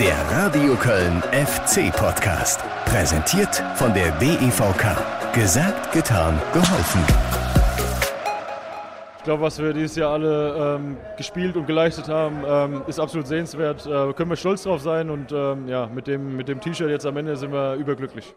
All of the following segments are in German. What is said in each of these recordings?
Der Radio Köln FC Podcast. Präsentiert von der DEVK. Gesagt, getan, geholfen. Ich glaube, was wir dieses Jahr alle ähm, gespielt und geleistet haben, ähm, ist absolut sehenswert. Äh, können wir stolz drauf sein und ähm, ja, mit dem, mit dem T-Shirt jetzt am Ende sind wir überglücklich.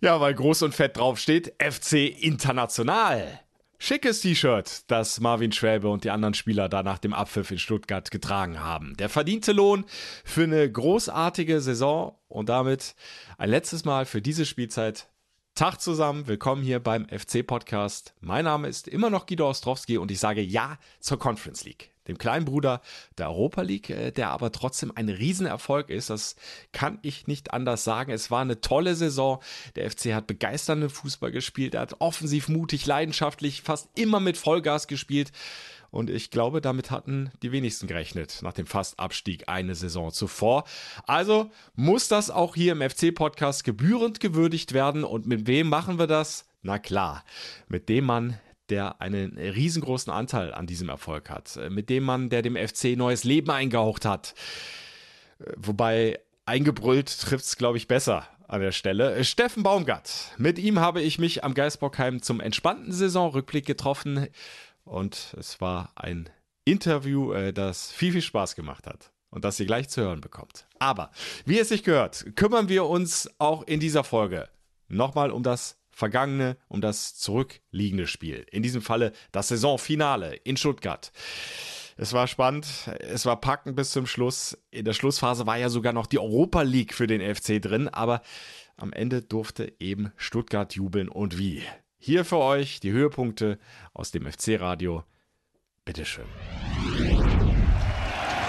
Ja, weil groß und fett drauf steht FC International. Schickes T-Shirt, das Marvin Schwäbe und die anderen Spieler da nach dem Abpfiff in Stuttgart getragen haben. Der verdiente Lohn für eine großartige Saison und damit ein letztes Mal für diese Spielzeit Tag zusammen, willkommen hier beim FC-Podcast. Mein Name ist immer noch Guido Ostrowski und ich sage Ja zur Conference League. Dem kleinen Bruder der Europa League, äh, der aber trotzdem ein Riesenerfolg ist. Das kann ich nicht anders sagen. Es war eine tolle Saison. Der FC hat begeisternden Fußball gespielt. Er hat offensiv, mutig, leidenschaftlich, fast immer mit Vollgas gespielt. Und ich glaube, damit hatten die wenigsten gerechnet nach dem Fastabstieg eine Saison zuvor. Also muss das auch hier im FC-Podcast gebührend gewürdigt werden. Und mit wem machen wir das? Na klar, mit dem Mann, der einen riesengroßen Anteil an diesem Erfolg hat. Mit dem Mann, der dem FC neues Leben eingehaucht hat. Wobei eingebrüllt trifft es, glaube ich, besser an der Stelle. Steffen Baumgart. Mit ihm habe ich mich am Geisbockheim zum entspannten Saisonrückblick getroffen. Und es war ein Interview, äh, das viel, viel Spaß gemacht hat und das ihr gleich zu hören bekommt. Aber, wie es sich gehört, kümmern wir uns auch in dieser Folge nochmal um das vergangene, um das zurückliegende Spiel. In diesem Falle das Saisonfinale in Stuttgart. Es war spannend, es war packend bis zum Schluss. In der Schlussphase war ja sogar noch die Europa League für den FC drin, aber am Ende durfte eben Stuttgart jubeln und wie. Hier für euch die Höhepunkte aus dem FC-Radio. Bitteschön.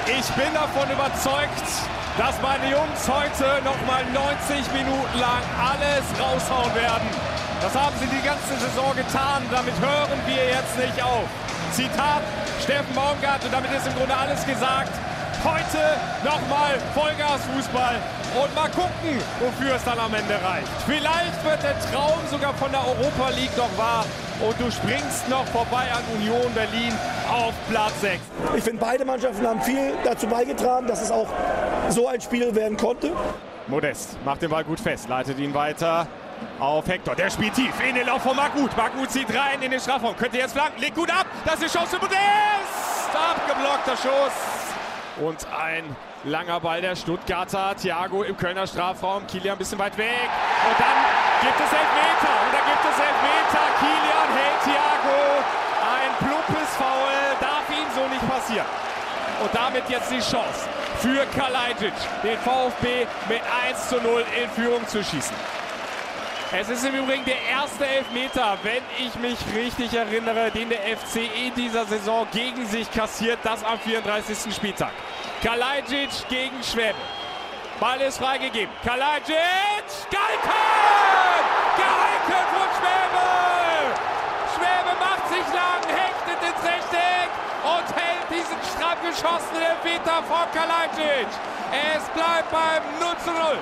Ich bin davon überzeugt, dass meine Jungs heute nochmal 90 Minuten lang alles raushauen werden. Das haben sie die ganze Saison getan. Damit hören wir jetzt nicht auf. Zitat Steffen Baumgart und damit ist im Grunde alles gesagt. Heute nochmal Vollgas-Fußball und mal gucken, wofür es dann am Ende reicht. Vielleicht wird der Traum sogar von der Europa League noch wahr und du springst noch vorbei an Union Berlin auf Platz 6. Ich finde, beide Mannschaften haben viel dazu beigetragen, dass es auch so ein Spiel werden konnte. Modest macht den Ball gut fest, leitet ihn weiter auf Hector. Der spielt tief in den Lauf von Margut. Margut zieht rein in den Strafraum. Könnte jetzt flanken. Legt gut ab. Das ist die Chance für Modest. Abgeblockter Schuss. Und ein langer Ball der Stuttgarter. Thiago im Kölner Strafraum. Kilian ein bisschen weit weg. Und dann gibt es Elfmeter. Und da gibt es Elfmeter. Kilian hält Thiago. Ein plumpes Foul. Darf ihm so nicht passieren. Und damit jetzt die Chance für Kalajdzic, den VfB mit 1 zu 0 in Führung zu schießen. Es ist im Übrigen der erste Elfmeter, wenn ich mich richtig erinnere, den der FC in dieser Saison gegen sich kassiert, das am 34. Spieltag. Kalajdzic gegen Schwäbe. Ball ist freigegeben. Kalajdzic, Galken! Galken von Schwäbe! Schwäbe macht sich lang, hechtet ins Rechteck und hält diesen stramm geschossenen Elfmeter von Kalajdzic. Es bleibt beim 0 zu 0.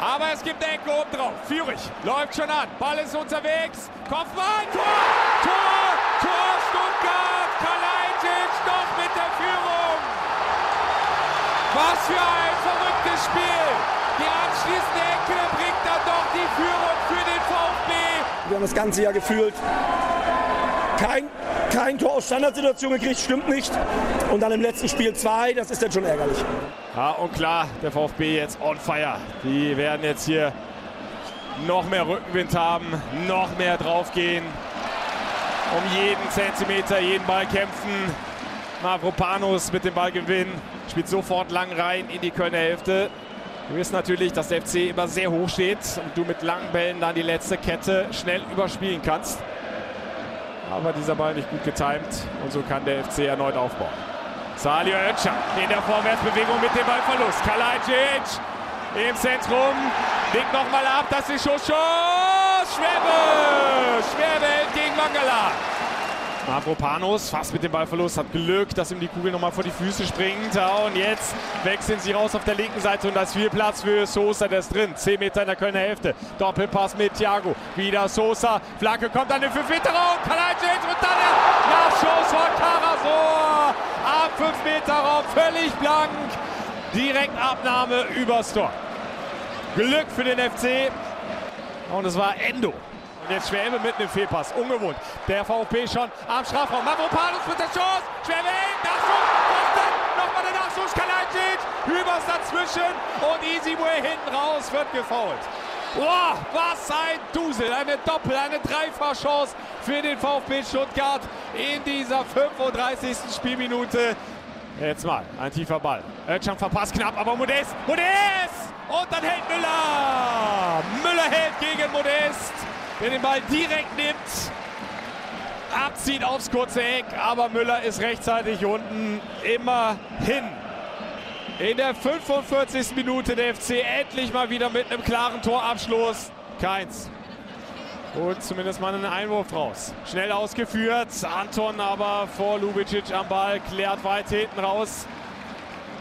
Aber es gibt eine Ecke oben drauf. Führig läuft schon an. Ball ist unterwegs. Kopfball, Tor! Tor! Tor Stuttgart! Kalajdzic noch mit der Führung. Was für ein verrücktes Spiel. Die anschließende Ecke bringt dann doch die Führung für den VfB. Wir haben das ganze Jahr gefühlt. Kein, kein Tor aus Standardsituation gekriegt, stimmt nicht. Und dann im letzten Spiel zwei, das ist dann schon ärgerlich. Ja, und klar, der VfB jetzt on fire. Die werden jetzt hier noch mehr Rückenwind haben, noch mehr draufgehen. Um jeden Zentimeter, jeden Ball kämpfen. Mavropanos mit dem Ballgewinn spielt sofort lang rein in die Kölner Hälfte. Wir wissen natürlich, dass der FC immer sehr hoch steht und du mit langen Bällen dann die letzte Kette schnell überspielen kannst. Aber dieser Ball nicht gut getimt und so kann der FC erneut aufbauen. Salio Ötschan in der Vorwärtsbewegung mit dem Ballverlust. Kalajdzic im Zentrum. Legt nochmal ab. Das ist Schuss. Schuss. Schwäbe hält gegen Mangala. Mavropanos fast mit dem Ballverlust, hat Glück, dass ihm die Kugel nochmal vor die Füße springt. Und jetzt wechseln sie raus auf der linken Seite und da ist viel Platz für Sosa, der ist drin. 10 Meter in der Kölner Hälfte. Doppelpass mit Thiago. Wieder Sosa. Flanke kommt an den 5 Meter Raum. Kalajdzic und dann der Nachschuss von Karasor. Ab 5 Meter Raum, völlig blank. Direktabnahme übers Tor. Glück für den FC. Und es war Endo. Und jetzt Schwäbe mit einem Fehlpass. Ungewohnt. Der VfB schon am Strafraum. Mavropanos mit der Chance. Schwäbe. Nachschuss. Nochmal der Nachschuss. Kalajdzic. Hübers dazwischen. Und Easyway hinten raus wird gefault. Boah, was ein Dusel. Eine Doppel-, eine Dreifachchance für den VfB Stuttgart in dieser 35. Spielminute. Jetzt mal ein tiefer Ball. Özcan verpasst knapp, aber Modest. Modest! Und dann hält Müller. Müller hält gegen Modest, der den Ball direkt nimmt. Abzieht aufs kurze Eck, aber Müller ist rechtzeitig unten. Immerhin. In der 45. Minute der FC endlich mal wieder mit einem klaren Torabschluss. Keins. Und zumindest mal einen Einwurf raus. Schnell ausgeführt. Anton aber vor Lubicic am Ball. Klärt weit hinten raus.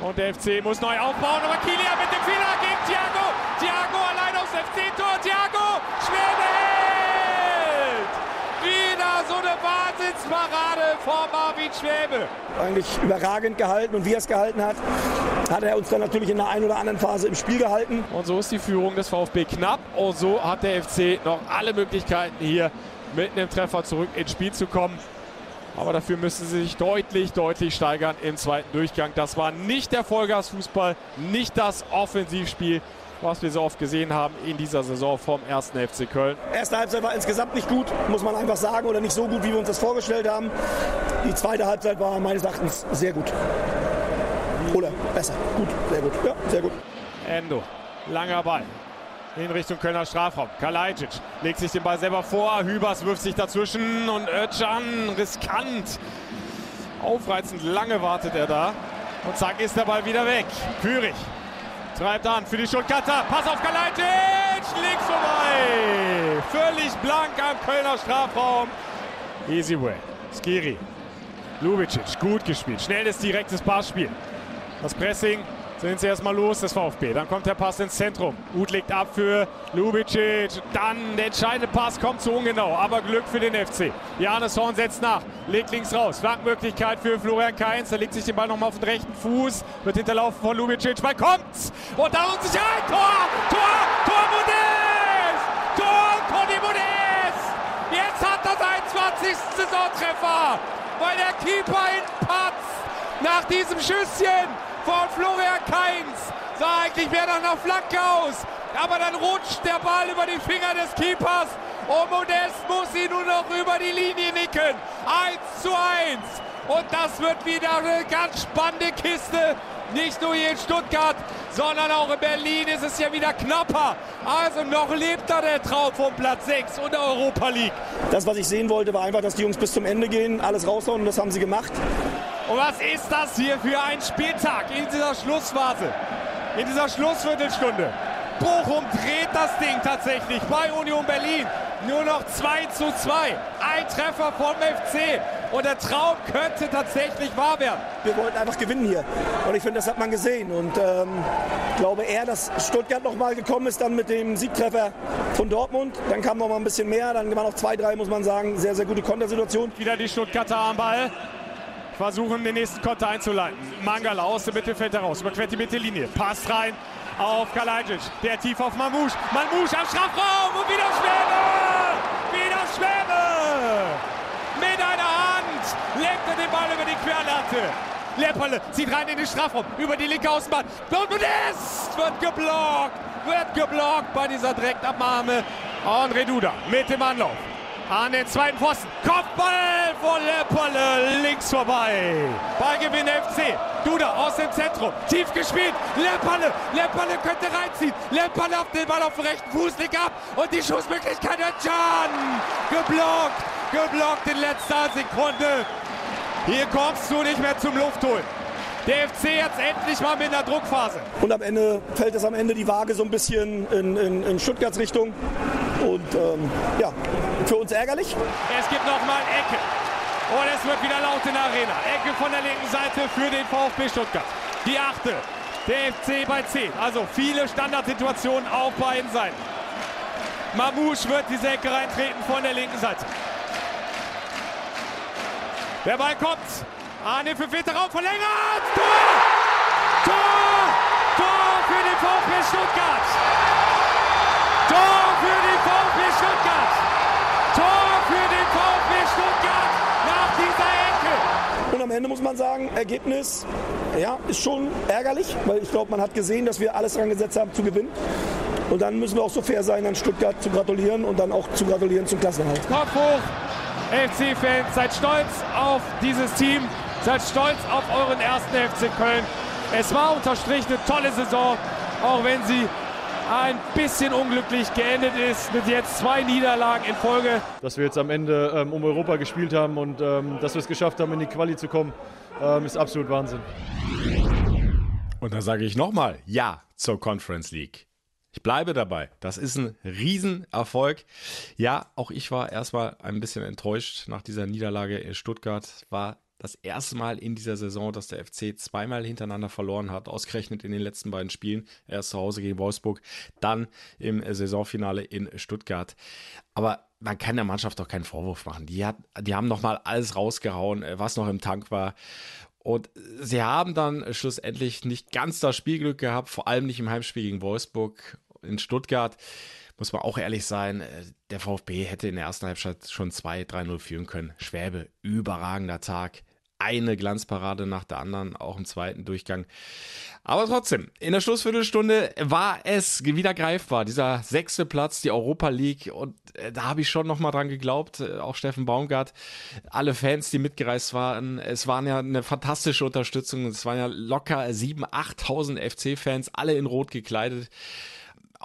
Und der FC muss neu aufbauen. Aber Kilian mit dem Fehler gegen Thiago. Thiago allein aufs FC-Tor. Thiago. Schwebe hält. Wieder so eine Wahnsinnsparade vor Marvin Schwäbe. Eigentlich überragend gehalten. Und wie er es gehalten hat, hat er uns dann natürlich in der einen oder anderen Phase im Spiel gehalten. Und so ist die Führung des VfB knapp. Und so hat der FC noch alle Möglichkeiten hier mit einem Treffer zurück ins Spiel zu kommen. Aber dafür müssen sie sich deutlich, deutlich steigern im zweiten Durchgang. Das war nicht der Vollgasfußball, nicht das Offensivspiel, was wir so oft gesehen haben in dieser Saison vom ersten FC Köln. Erste Halbzeit war insgesamt nicht gut, muss man einfach sagen, oder nicht so gut, wie wir uns das vorgestellt haben. Die zweite Halbzeit war meines Erachtens sehr gut. Oder besser. Gut, sehr gut. Ja, sehr gut. Endo, langer Ball in Richtung Kölner Strafraum. Kalajdzic legt sich den Ball selber vor. Hübers wirft sich dazwischen und Özcan riskant. Aufreizend lange wartet er da. Und zack ist der Ball wieder weg. Führig treibt an für die Stuttgarter. Pass auf Kalajdzic. Links vorbei. Völlig blank am Kölner Strafraum. Easy way. Skiri. Lubicic. Gut gespielt. Schnelles, direktes Passspiel. Das Pressing sind sie erstmal los, das VfB. Dann kommt der Pass ins Zentrum. Uth legt ab für Lubicic. Dann der entscheidende Pass kommt zu ungenau, aber Glück für den FC. Janis Horn setzt nach, legt links raus. Flankenmöglichkeit für Florian Kainz. Er legt sich den Ball nochmal auf den rechten Fuß, wird hinterlaufen von Lubicic. Ball kommt! Und da Unsicherheit! Tor! Tor! Tor Modest! Tor Conny Modest! Jetzt hat er seinen 20. Saisontreffer, weil der Keeper in Patz nach diesem Schüsschen von Florian Kainz. Sah eigentlich mehr nach einer Flanke aus. Aber dann rutscht der Ball über die Finger des Keepers. Und Modest muss ihn nur noch über die Linie nicken. 1 zu 1. Und das wird wieder eine ganz spannende Kiste. Nicht nur hier in Stuttgart, sondern auch in Berlin ist es ja wieder knapper. Also noch lebt da der Traum vom Platz 6 und der Europa League. Das, was ich sehen wollte, war einfach, dass die Jungs bis zum Ende gehen, alles raushauen und das haben sie gemacht. Und was ist das hier für ein Spieltag in dieser Schlussphase? In dieser Schlussviertelstunde. Bochum dreht das Ding tatsächlich bei Union Berlin. Nur noch 2 zu 2. Ein Treffer vom FC. Und der Traum könnte tatsächlich wahr werden. Wir wollten einfach gewinnen hier. Und ich finde, das hat man gesehen. Und ähm, glaube eher, dass Stuttgart noch mal gekommen ist dann mit dem Siegtreffer von Dortmund. Dann kam noch mal ein bisschen mehr. Dann waren noch zwei, drei, muss man sagen. Sehr, sehr gute Kontersituation. Wieder die Stuttgarter am Ball versuchen den nächsten Konter einzuleiten. Mangala aus dem Mittelfeld heraus, überquert die Mittellinie, passt rein auf Kalajdzic, der tief auf Mamouche, Mamouche am Strafraum und wieder Schwäbe! Wieder Schwäbe! Mit einer Hand lenkt er den Ball über die Querlatte. Lepperle zieht rein in den Strafraum, über die linke Außenbahn. Und es wird geblockt, wird geblockt bei dieser Direktabnahme. André Duda mit dem Anlauf an den zweiten Pfosten. Kopfball von Lepperle links vorbei. Ballgewinn FC. Duda aus dem Zentrum. Tief gespielt. Lepperle. Lepperle könnte reinziehen. Lepperle auf den Ball auf den rechten Fuß. Legt ab. Und die Schussmöglichkeit Can. Geblockt. Geblockt in letzter Sekunde. Hier kommst du nicht mehr zum Luftholen. Der FC jetzt endlich mal mit einer Druckphase. Und am Ende fällt es am Ende die Waage so ein bisschen in, in, in Stuttgarts Richtung. Und ähm, ja, für uns ärgerlich. Es gibt nochmal Ecke. Und es wird wieder laut in der Arena. Ecke von der linken Seite für den VfB Stuttgart. Die achte. Der FC bei 10. Also viele Standardsituationen auf beiden Seiten. Mamouche wird diese Ecke reintreten von der linken Seite. Der Ball kommt. Arne für Veteran verlängert. Tor! Tor! Tor für den VfB Stuttgart! Tor für den VfB Stuttgart nach dieser Ecke! Und am Ende muss man sagen, Ergebnis ja, ist schon ärgerlich, weil ich glaube, man hat gesehen, dass wir alles dran gesetzt haben zu gewinnen. Und dann müssen wir auch so fair sein, an Stuttgart zu gratulieren und dann auch zu gratulieren zum Klassenerhalt. Kopf hoch, FC-Fans, seid stolz auf dieses Team, seid stolz auf euren ersten FC Köln. Es war unterstrichen eine tolle Saison, auch wenn sie ein bisschen unglücklich geendet ist mit jetzt zwei Niederlagen in Folge. Dass wir jetzt am Ende ähm, um Europa gespielt haben und ähm, dass wir es geschafft haben, in die Quali zu kommen, ähm, ist absolut Wahnsinn. Und da sage ich nochmal Ja zur Conference League. Ich bleibe dabei. Das ist ein Riesenerfolg. Ja, auch ich war erstmal ein bisschen enttäuscht nach dieser Niederlage in Stuttgart. War das erste Mal in dieser Saison, dass der FC zweimal hintereinander verloren hat, ausgerechnet in den letzten beiden Spielen. Erst zu Hause gegen Wolfsburg, dann im Saisonfinale in Stuttgart. Aber man kann der Mannschaft doch keinen Vorwurf machen. Die, hat, die haben nochmal alles rausgehauen, was noch im Tank war. Und sie haben dann schlussendlich nicht ganz das Spielglück gehabt, vor allem nicht im Heimspiel gegen Wolfsburg in Stuttgart muss man auch ehrlich sein, äh, der VfB hätte in der ersten Halbzeit schon 2-3-0 führen können. Schwäbe, überragender Tag. Eine Glanzparade nach der anderen, auch im zweiten Durchgang. Aber trotzdem, in der Schlussviertelstunde war es wieder greifbar. Dieser sechste Platz, die Europa League. Und äh, da habe ich schon nochmal dran geglaubt. Äh, auch Steffen Baumgart, alle Fans, die mitgereist waren. Es waren ja eine fantastische Unterstützung. Es waren ja locker 7.000, 8.000 FC-Fans, alle in Rot gekleidet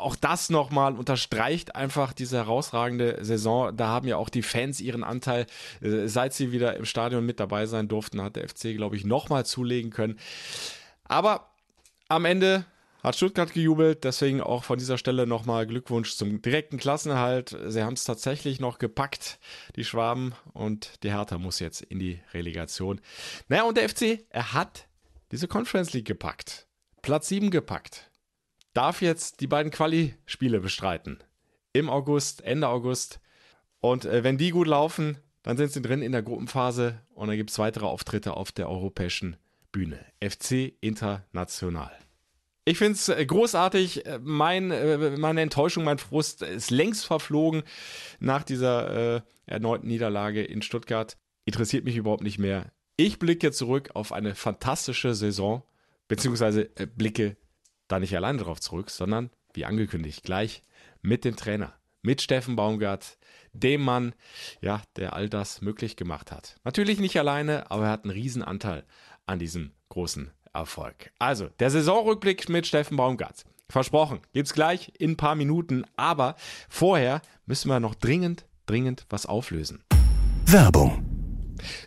auch das nochmal unterstreicht einfach diese herausragende Saison. Da haben ja auch die Fans ihren Anteil. Äh, seit sie wieder im Stadion mit dabei sein durften, hat der FC, glaube ich, nochmal zulegen können. Aber am Ende hat Stuttgart gejubelt, deswegen auch von dieser Stelle nochmal Glückwunsch zum direkten Klassenerhalt. Sie haben es tatsächlich noch gepackt, die Schwaben, und die Hertha muss jetzt in die Relegation. Naja, und der FC, er hat diese Conference League gepackt. Platz 7 gepackt darf jetzt die beiden Quali-Spiele bestreiten. Im August, Ende August. Und äh, wenn die gut laufen, dann sind sie drin in der Gruppenphase und dann gibt es weitere Auftritte auf der europäischen Bühne. FC International. Ich finde es äh, großartig. Äh, mein, äh, meine Enttäuschung, mein Frust ist längst verflogen nach dieser äh, erneuten Niederlage in Stuttgart. Interessiert mich überhaupt nicht mehr. Ich blicke zurück auf eine fantastische Saison, beziehungsweise äh, blicke da nicht alleine drauf zurück, sondern, wie angekündigt, gleich mit dem Trainer, mit Steffen Baumgart, dem Mann, ja, der all das möglich gemacht hat. Natürlich nicht alleine, aber er hat einen Riesenanteil an diesem großen Erfolg. Also, der Saisonrückblick mit Steffen Baumgart. Versprochen, gibt's gleich in ein paar Minuten, aber vorher müssen wir noch dringend, dringend was auflösen. Werbung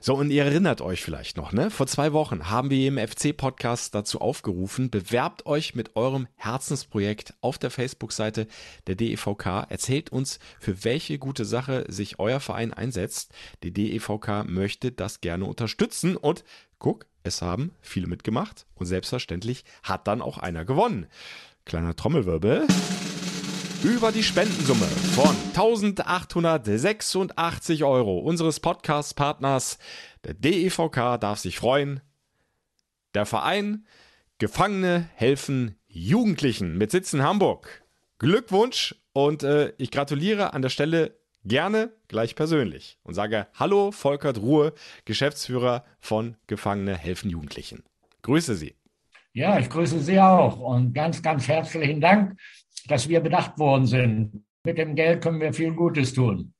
so, und ihr erinnert euch vielleicht noch, ne? Vor zwei Wochen haben wir im FC-Podcast dazu aufgerufen, bewerbt euch mit eurem Herzensprojekt auf der Facebook-Seite der DEVK. Erzählt uns, für welche gute Sache sich euer Verein einsetzt. Die DEVK möchte das gerne unterstützen und guck, es haben viele mitgemacht und selbstverständlich hat dann auch einer gewonnen. Kleiner Trommelwirbel über die Spendensumme von 1886 Euro unseres Podcast-Partners, der DEVK, darf sich freuen. Der Verein Gefangene helfen Jugendlichen mit Sitz in Hamburg. Glückwunsch und äh, ich gratuliere an der Stelle gerne gleich persönlich und sage Hallo Volkert Ruhe, Geschäftsführer von Gefangene helfen Jugendlichen. Grüße Sie. Ja, ich grüße Sie auch und ganz, ganz herzlichen Dank dass wir bedacht worden sind. Mit dem Geld können wir viel Gutes tun.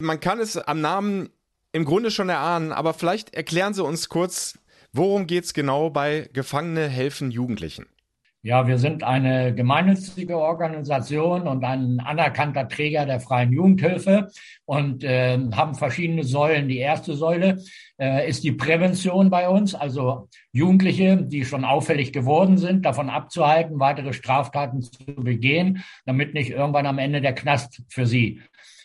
Man kann es am Namen im Grunde schon erahnen, aber vielleicht erklären Sie uns kurz, worum geht es genau bei Gefangene helfen Jugendlichen? Ja, wir sind eine gemeinnützige Organisation und ein anerkannter Träger der freien Jugendhilfe und äh, haben verschiedene Säulen. Die erste Säule äh, ist die Prävention bei uns, also Jugendliche, die schon auffällig geworden sind, davon abzuhalten, weitere Straftaten zu begehen, damit nicht irgendwann am Ende der Knast für sie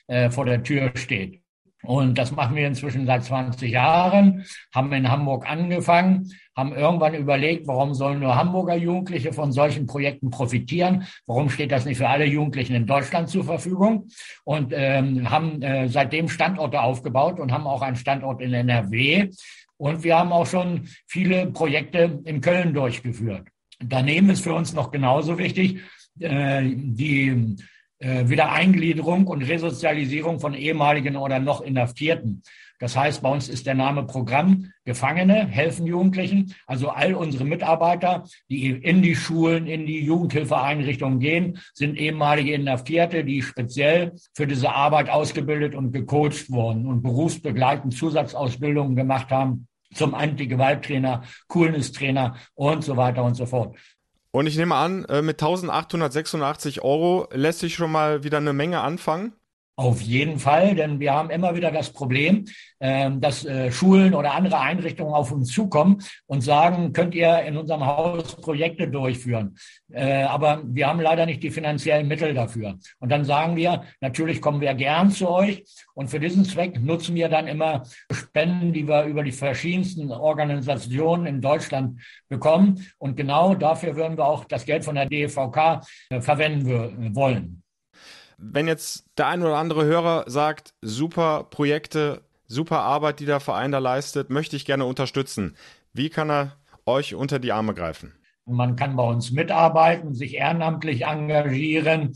äh, vor der Tür steht. Und das machen wir inzwischen seit 20 Jahren, haben in Hamburg angefangen, haben irgendwann überlegt, warum sollen nur Hamburger Jugendliche von solchen Projekten profitieren? Warum steht das nicht für alle Jugendlichen in Deutschland zur Verfügung? Und ähm, haben äh, seitdem Standorte aufgebaut und haben auch einen Standort in NRW. Und wir haben auch schon viele Projekte in Köln durchgeführt. Daneben ist für uns noch genauso wichtig, äh, die äh, Wiedereingliederung und Resozialisierung von ehemaligen oder noch Inhaftierten. Das heißt, bei uns ist der Name Programm Gefangene, helfen Jugendlichen. Also all unsere Mitarbeiter, die in die Schulen, in die Jugendhilfeeinrichtungen gehen, sind ehemalige Inhaftierte, die speziell für diese Arbeit ausgebildet und gecoacht wurden und berufsbegleitend Zusatzausbildungen gemacht haben zum Anti-Gewalt-Trainer, Coolness-Trainer und so weiter und so fort. Und ich nehme an, äh, mit 1886 Euro lässt sich schon mal wieder eine Menge anfangen. Auf jeden Fall, denn wir haben immer wieder das Problem, ähm, dass äh, Schulen oder andere Einrichtungen auf uns zukommen und sagen, könnt ihr in unserem Haus Projekte durchführen. Äh, aber wir haben leider nicht die finanziellen Mittel dafür. Und dann sagen wir, natürlich kommen wir gern zu euch. Und für diesen Zweck nutzen wir dann immer Spenden, die wir über die verschiedensten Organisationen in Deutschland bekommen. Und genau dafür würden wir auch das Geld von der DEVK äh, verwenden wollen wenn jetzt der ein oder andere Hörer sagt, super Projekte, super Arbeit, die der Verein da leistet, möchte ich gerne unterstützen. Wie kann er euch unter die Arme greifen? Man kann bei uns mitarbeiten, sich ehrenamtlich engagieren,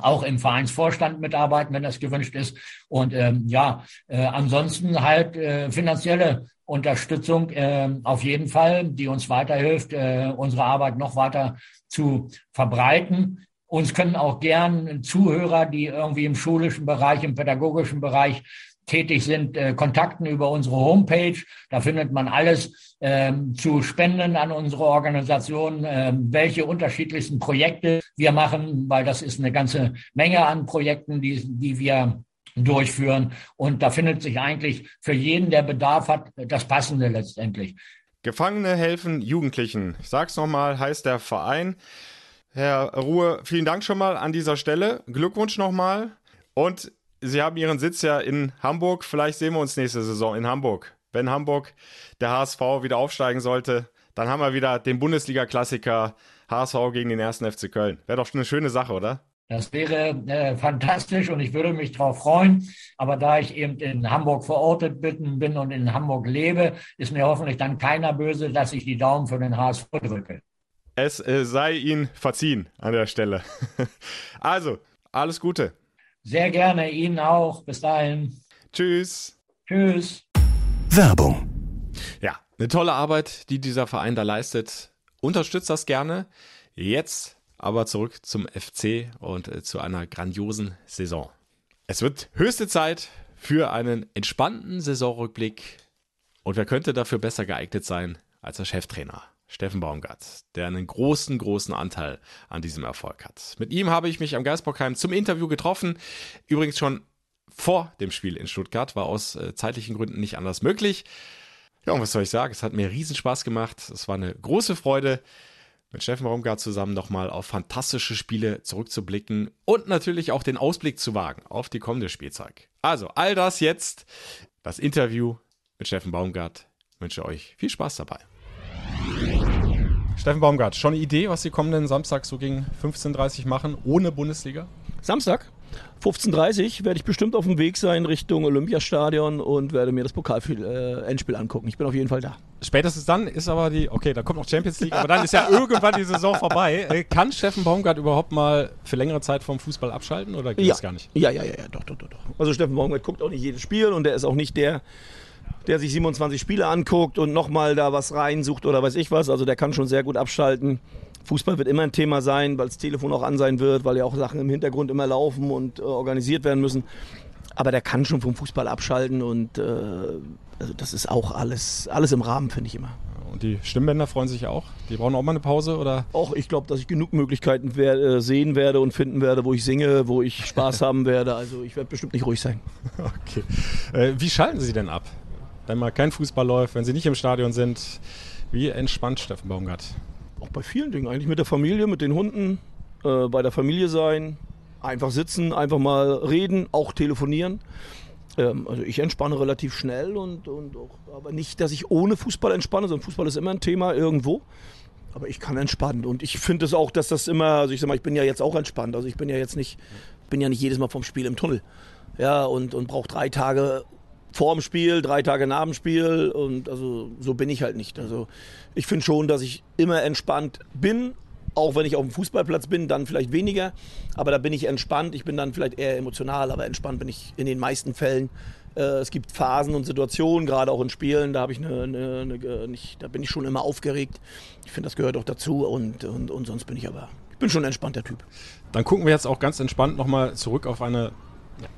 auch im Vereinsvorstand mitarbeiten, wenn das gewünscht ist. Und ähm, ja, äh, ansonsten halt äh, finanzielle Unterstützung äh, auf jeden Fall, die uns weiterhilft, äh, unsere Arbeit noch weiter zu verbreiten. Uns können auch gern Zuhörer, die irgendwie im schulischen Bereich, im pädagogischen Bereich tätig sind, äh, kontakten über unsere Homepage. Da findet man alles ähm, zu Spenden an unsere Organisation, ähm, welche unterschiedlichsten Projekte wir machen, weil das ist eine ganze Menge an Projekten, die, die wir durchführen. Und da findet sich eigentlich für jeden, der Bedarf hat, das Passende letztendlich. Gefangene helfen Jugendlichen. Ich sag's nochmal, heißt der Verein. Herr Ruhe, vielen Dank schon mal an dieser Stelle. Glückwunsch nochmal. Und Sie haben Ihren Sitz ja in Hamburg. Vielleicht sehen wir uns nächste Saison in Hamburg. Wenn Hamburg der HSV wieder aufsteigen sollte, dann haben wir wieder den Bundesliga-Klassiker HSV gegen den ersten FC Köln. Wäre doch eine schöne Sache, oder? Das wäre äh, fantastisch und ich würde mich darauf freuen. Aber da ich eben in Hamburg verortet bin und in Hamburg lebe, ist mir hoffentlich dann keiner böse, dass ich die Daumen für den HSV drücke. Es äh, sei Ihnen verziehen an der Stelle. also, alles Gute. Sehr gerne, Ihnen auch. Bis dahin. Tschüss. Tschüss. Werbung. Ja, eine tolle Arbeit, die dieser Verein da leistet. Unterstützt das gerne. Jetzt aber zurück zum FC und äh, zu einer grandiosen Saison. Es wird höchste Zeit für einen entspannten Saisonrückblick. Und wer könnte dafür besser geeignet sein als der Cheftrainer? Steffen Baumgart, der einen großen, großen Anteil an diesem Erfolg hat. Mit ihm habe ich mich am Geisbockheim zum Interview getroffen. Übrigens schon vor dem Spiel in Stuttgart, war aus äh, zeitlichen Gründen nicht anders möglich. Ja, und was soll ich sagen? Es hat mir riesen Spaß gemacht. Es war eine große Freude, mit Steffen Baumgart zusammen nochmal auf fantastische Spiele zurückzublicken und natürlich auch den Ausblick zu wagen auf die kommende Spielzeug. Also, all das jetzt, das Interview mit Steffen Baumgart. Ich wünsche euch viel Spaß dabei. Steffen Baumgart, schon eine Idee, was Sie kommenden Samstag so gegen 15.30 Uhr machen, ohne Bundesliga? Samstag? 15.30 Uhr werde ich bestimmt auf dem Weg sein Richtung Olympiastadion und werde mir das Pokal-Endspiel äh, angucken. Ich bin auf jeden Fall da. Spätestens dann ist aber die, okay, da kommt noch Champions League, aber dann ist ja irgendwann die Saison vorbei. Äh, kann Steffen Baumgart überhaupt mal für längere Zeit vom Fußball abschalten oder geht ja. das gar nicht? Ja, ja, ja, ja, doch, doch, doch. Also Steffen Baumgart guckt auch nicht jedes Spiel und der ist auch nicht der, der sich 27 Spiele anguckt und nochmal da was reinsucht oder weiß ich was. Also der kann schon sehr gut abschalten. Fußball wird immer ein Thema sein, weil das Telefon auch an sein wird, weil ja auch Sachen im Hintergrund immer laufen und äh, organisiert werden müssen. Aber der kann schon vom Fußball abschalten und äh, also das ist auch alles, alles im Rahmen, finde ich immer. Und die Stimmbänder freuen sich auch. Die brauchen auch mal eine Pause, oder? Auch ich glaube, dass ich genug Möglichkeiten wer äh, sehen werde und finden werde, wo ich singe, wo ich Spaß haben werde. Also ich werde bestimmt nicht ruhig sein. Okay. Äh, wie schalten Sie denn ab? Wenn mal kein Fußball läuft, wenn sie nicht im Stadion sind. Wie entspannt Steffen Baumgart? Auch bei vielen Dingen, eigentlich mit der Familie, mit den Hunden, äh, bei der Familie sein, einfach sitzen, einfach mal reden, auch telefonieren. Ähm, also ich entspanne relativ schnell und, und auch, aber nicht, dass ich ohne Fußball entspanne, sondern Fußball ist immer ein Thema irgendwo. Aber ich kann entspannen und ich finde es auch, dass das immer, also ich sag mal, ich bin ja jetzt auch entspannt. Also ich bin ja jetzt nicht, bin ja nicht jedes Mal vom Spiel im Tunnel. Ja, und, und brauche drei Tage vorm Spiel, drei Tage nach dem Spiel und also so bin ich halt nicht. Also ich finde schon, dass ich immer entspannt bin, auch wenn ich auf dem Fußballplatz bin, dann vielleicht weniger, aber da bin ich entspannt. Ich bin dann vielleicht eher emotional, aber entspannt bin ich in den meisten Fällen Äh, es gibt Phasen und Situationen, gerade auch in Spielen, da, ich eine, eine, eine, nicht, da bin ich schon immer aufgeregt. Ich finde, das gehört auch dazu und, und, und sonst bin ich aber, ich bin schon ein entspannter Typ. Dann gucken wir jetzt auch ganz entspannt nochmal zurück auf eine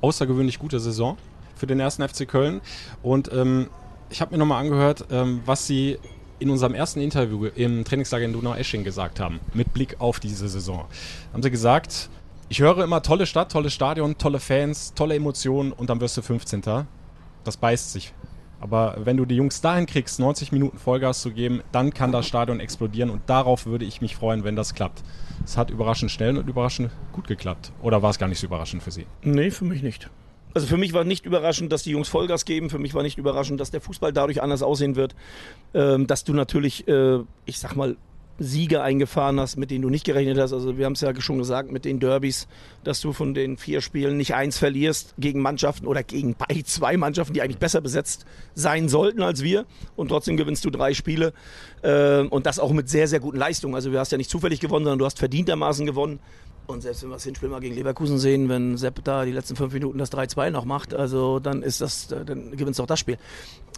außergewöhnlich gute Saison für den ersten FC Köln. Und ähm, ich habe mir nochmal angehört, ähm, was Sie in unserem ersten Interview im Trainingslager in Donau-Esching gesagt haben, mit Blick auf diese Saison. Haben Sie gesagt, ich höre immer tolle Stadt, tolles Stadion, tolle Fans, tolle Emotionen und dann wirst du 15. Das beißt sich. Aber wenn du die Jungs dahin kriegst, 90 Minuten Vollgas zu geben, dann kann das Stadion explodieren und darauf würde ich mich freuen, wenn das klappt. Es hat überraschend schnell und überraschend gut geklappt. Oder war es gar nicht so überraschend für Sie? Nee, für mich nicht. Also für mich war nicht überraschend, dass die Jungs Vollgas geben. Für mich war nicht überraschend, dass der Fußball dadurch anders aussehen wird. Ähm, dass du natürlich, äh, ich sag mal, Siege eingefahren hast, mit denen du nicht gerechnet hast. Also wir haben es ja schon gesagt mit den Derbys, dass du von den vier Spielen nicht eins verlierst gegen Mannschaften oder gegen bei zwei Mannschaften, die eigentlich besser besetzt sein sollten als wir. Und trotzdem gewinnst du drei Spiele äh, und das auch mit sehr, sehr guten Leistungen. Also du hast ja nicht zufällig gewonnen, sondern du hast verdientermaßen gewonnen. Und selbst wenn wir das Hinspiel mal gegen Leverkusen sehen, wenn Sepp da die letzten fünf Minuten das 3-2 noch macht, also dann ist das, dann gewinnst du auch das Spiel.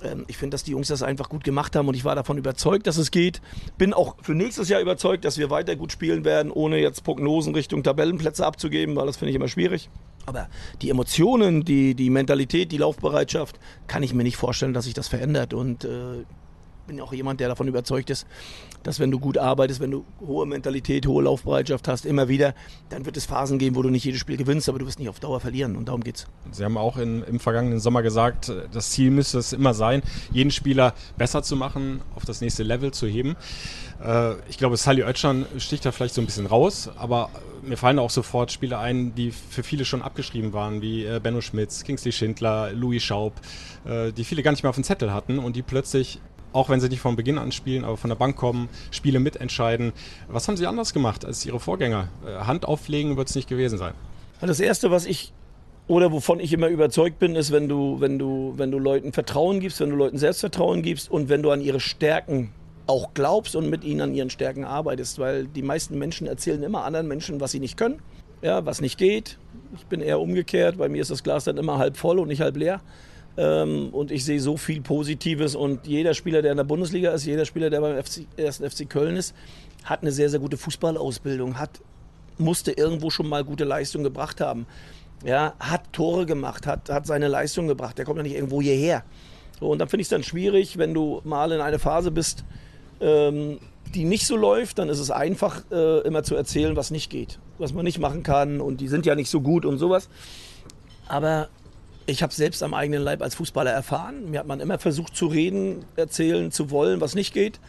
Ähm, ich finde, dass die Jungs das einfach gut gemacht haben und ich war davon überzeugt, dass es geht. Bin auch für nächstes Jahr überzeugt, dass wir weiter gut spielen werden, ohne jetzt Prognosen Richtung Tabellenplätze abzugeben, weil das finde ich immer schwierig. Aber die Emotionen, die, die Mentalität, die Laufbereitschaft, kann ich mir nicht vorstellen, dass sich das verändert. Und äh, bin auch jemand, der davon überzeugt ist, dass wenn du gut arbeitest, wenn du hohe Mentalität, hohe Laufbereitschaft hast, immer wieder, dann wird es Phasen geben, wo du nicht jedes Spiel gewinnst, aber du wirst nicht auf Dauer verlieren und darum geht's. Sie haben auch in, im vergangenen Sommer gesagt, das Ziel müsste es immer sein, jeden Spieler besser zu machen, auf das nächste Level zu heben. Äh, ich glaube, Sally Oetschan sticht da vielleicht so ein bisschen raus, aber mir fallen auch sofort Spieler ein, die für viele schon abgeschrieben waren, wie äh, Benno Schmitz, Kingsley Schindler, Louis Schaub, äh, die viele gar nicht mehr auf dem Zettel hatten und die plötzlich auch wenn sie nicht von Beginn an spielen, aber von der Bank kommen, Spiele mitentscheiden. Was haben sie anders gemacht als ihre Vorgänger? Äh, Hand auflegen wird es nicht gewesen sein. Das Erste, was ich oder wovon ich immer überzeugt bin, ist, wenn du, wenn du, wenn du Leuten Vertrauen gibst, wenn du Leuten Selbstvertrauen gibst und wenn du an ihre Stärken auch glaubst und mit ihnen an ihren Stärken arbeitest, weil die meisten Menschen erzählen immer anderen Menschen, was sie nicht können, ja, was nicht geht. Ich bin eher umgekehrt, bei mir ist das Glas dann immer halb voll und nicht halb leer. Ähm, und ich sehe so viel Positives. Und jeder Spieler, der in der Bundesliga ist, jeder Spieler, der beim ersten FC Köln ist, hat eine sehr, sehr gute Fußballausbildung, hat, musste irgendwo schon mal gute Leistung gebracht haben. Ja, hat Tore gemacht, hat, hat seine Leistung gebracht. Der kommt ja nicht irgendwo hierher. So, und dann finde ich es dann schwierig, wenn du mal in einer Phase bist, ähm, die nicht so läuft, dann ist es einfach, äh, immer zu erzählen, was nicht geht, was man nicht machen kann. Und die sind ja nicht so gut und sowas. Aber ich habe selbst am eigenen Leib als Fußballer erfahren. Mir hat man immer versucht zu reden, erzählen zu wollen, was nicht geht.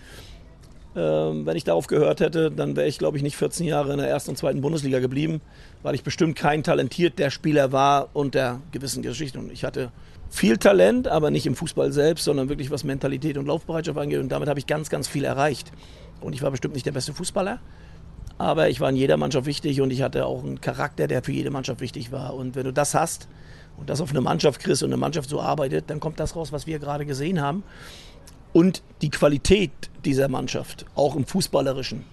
Ähm, wenn ich darauf gehört hätte, dann wäre ich, glaube ich, nicht 14 Jahre in der ersten und zweiten Bundesliga geblieben, weil ich bestimmt kein talentierter Spieler war unter gewissen Geschichten. Und ich hatte viel Talent, aber nicht im Fußball selbst, sondern wirklich was Mentalität und Laufbereitschaft angeht. Und damit habe ich ganz, ganz viel erreicht. Und ich war bestimmt nicht der beste Fußballer, aber ich war in jeder Mannschaft wichtig und ich hatte auch einen Charakter, der für jede Mannschaft wichtig war. Und wenn du das hast, und das auf eine Mannschaft kriegst und eine Mannschaft so arbeitet, dann kommt das raus, was wir gerade gesehen haben. Und die Qualität dieser Mannschaft, auch im Fußballerischen.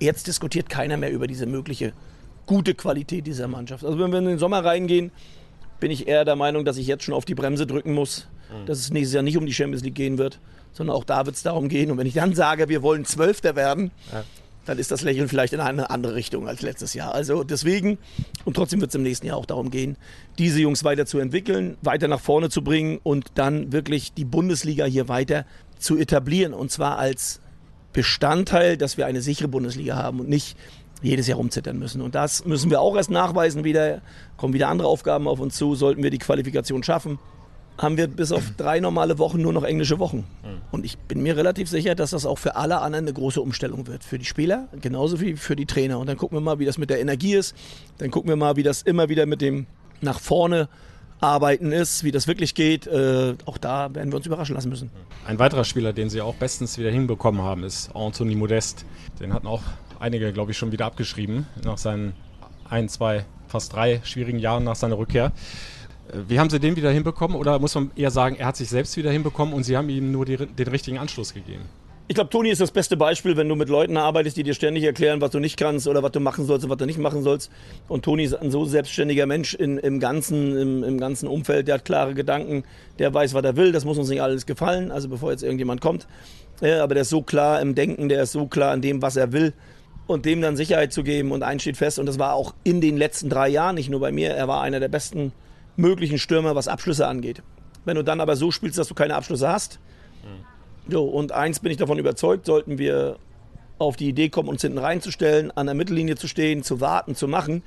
Jetzt diskutiert keiner mehr über diese mögliche gute Qualität dieser Mannschaft. Also wenn wir in den Sommer reingehen, bin ich eher der Meinung, dass ich jetzt schon auf die Bremse drücken muss, mhm. dass es nächstes Jahr nicht um die Champions League gehen wird, sondern auch da wird es darum gehen. Und wenn ich dann sage, wir wollen Zwölfter werden, ja dann ist das Lächeln vielleicht in eine andere Richtung als letztes Jahr. Also deswegen, und trotzdem wird es im nächsten Jahr auch darum gehen, diese Jungs weiter zu entwickeln, weiter nach vorne zu bringen und dann wirklich die Bundesliga hier weiter zu etablieren. Und zwar als Bestandteil, dass wir eine sichere Bundesliga haben und nicht jedes Jahr rumzittern müssen. Und das müssen wir auch erst nachweisen. Wieder kommen wieder andere Aufgaben auf uns zu. Sollten wir die Qualifikation schaffen, haben wir bis auf drei normale Wochen nur noch englische Wochen. Und ich bin mir relativ sicher, dass das auch für alle anderen eine große Umstellung wird. Für die Spieler, genauso wie für die Trainer. Und dann gucken wir mal, wie das mit der Energie ist. Dann gucken wir mal, wie das immer wieder mit dem nach vorne arbeiten ist, wie das wirklich geht. Äh, auch da werden wir uns überraschen lassen müssen. Ein weiterer Spieler, den Sie auch bestens wieder hinbekommen haben, ist Anthony Modest. Den hatten auch einige, glaube ich, schon wieder abgeschrieben nach seinen ein, zwei, fast drei schwierigen Jahren nach seiner Rückkehr. Wie haben Sie den wieder hinbekommen? Oder muss man eher sagen, er hat sich selbst wieder hinbekommen und Sie haben ihm nur die, den richtigen Anschluss gegeben? Ich glaube, Toni ist das beste Beispiel, wenn du mit Leuten arbeitest, die dir ständig erklären, was du nicht kannst oder was du machen sollst und was du nicht machen sollst. Und Toni ist ein so selbstständiger Mensch in, im, ganzen, im, im ganzen Umfeld, der hat klare Gedanken, der weiß, was er will. Das muss uns nicht alles gefallen, also bevor jetzt irgendjemand kommt. Ja, aber der ist so klar im Denken, der ist so klar in dem, was er will. Und dem dann Sicherheit zu geben und eins steht fest. Und das war auch in den letzten drei Jahren, nicht nur bei mir, er war einer der besten möglichen Stürmer, was Abschlüsse angeht. Wenn du dann aber so spielst, dass du keine Abschlüsse hast, mhm so, und eins bin ich davon überzeugt, sollten wir auf die Idee kommen, uns hinten reinzustellen, an der Mittellinie zu stehen, zu warten, zu machen,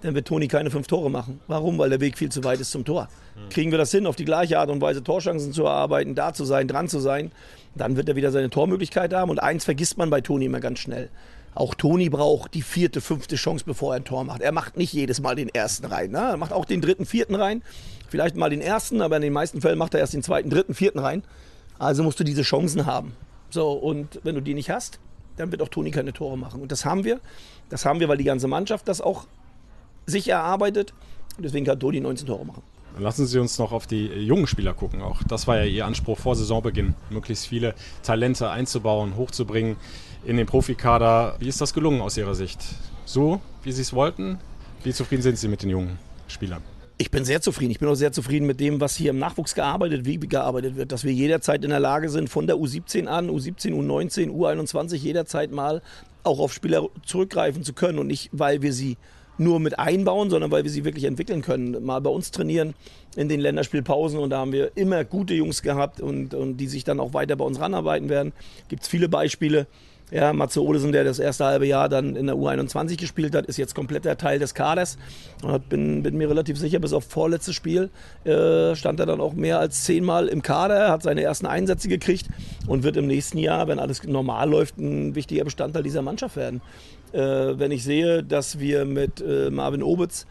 dann wird Toni keine fünf Tore machen. Warum? Weil der Weg viel zu weit ist zum Tor. Kriegen wir das hin, auf die gleiche Art und Weise Torchancen zu erarbeiten, da zu sein, dran zu sein, dann wird er wieder seine Tormöglichkeit haben. Und eins vergisst man bei Toni immer ganz schnell. Auch Toni braucht die vierte, fünfte Chance, bevor er ein Tor macht. Er macht nicht jedes Mal den ersten rein. Ne? Er macht auch den dritten, vierten rein. Vielleicht mal den ersten, aber in den meisten Fällen macht er erst den zweiten, dritten, vierten rein. Also musst du diese Chancen haben. So, und wenn du die nicht hast, dann wird auch Toni keine Tore machen. Und das haben wir. Das haben wir, weil die ganze Mannschaft das auch sich erarbeitet. Und deswegen kann Toni 19 Tore machen. Lassen Sie uns noch auf die jungen Spieler gucken. Auch das war ja Ihr Anspruch vor Saisonbeginn, möglichst viele Talente einzubauen, hochzubringen in den Profikader. Wie ist das gelungen aus Ihrer Sicht? So, wie Sie es wollten? Wie zufrieden sind Sie mit den jungen Spielern? Ich bin sehr zufrieden. Ich bin auch sehr zufrieden mit dem, was hier im Nachwuchs gearbeitet, wie gearbeitet wird, dass wir jederzeit in der Lage sind, von der U17 an, U17, U19, U21 jederzeit mal auch auf Spieler zurückgreifen zu können und nicht, weil wir sie nur mit einbauen, sondern weil wir sie wirklich entwickeln können. Mal bei uns trainieren in den Länderspielpausen und da haben wir immer gute Jungs gehabt und, und die sich dann auch weiter bei uns ranarbeiten werden. Gibt es viele Beispiele. Ja, Matze Olesen, der das erste halbe Jahr dann in der U21 gespielt hat, ist jetzt kompletter Teil des Kaders. Und bin, bin mir relativ sicher, bis auf vorletztes Spiel äh, stand er dann auch mehr als zehnmal im Kader, hat seine ersten Einsätze gekriegt und wird im nächsten Jahr, wenn alles normal läuft, ein wichtiger Bestandteil dieser Mannschaft werden. Äh, wenn ich sehe, dass wir mit äh, Marvin Obitz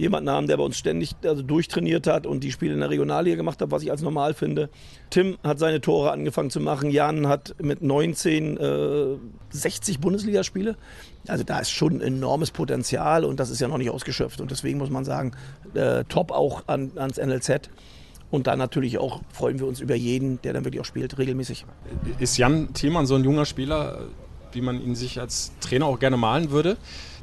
jemanden haben, der bei uns ständig also durchtrainiert hat und die Spiele in der Regionalliga gemacht hat, was ich als normal finde. Tim hat seine Tore angefangen zu machen. Jan hat mit 19 äh, 60 Bundesligaspiele. Also da ist schon enormes Potenzial und das ist ja noch nicht ausgeschöpft. Und deswegen muss man sagen, äh, top auch an, ans NLZ. Und dann natürlich auch freuen wir uns über jeden, der dann wirklich auch spielt, regelmäßig. Ist Jan Thielmann so ein junger Spieler, wie man ihn sich als Trainer auch gerne malen würde?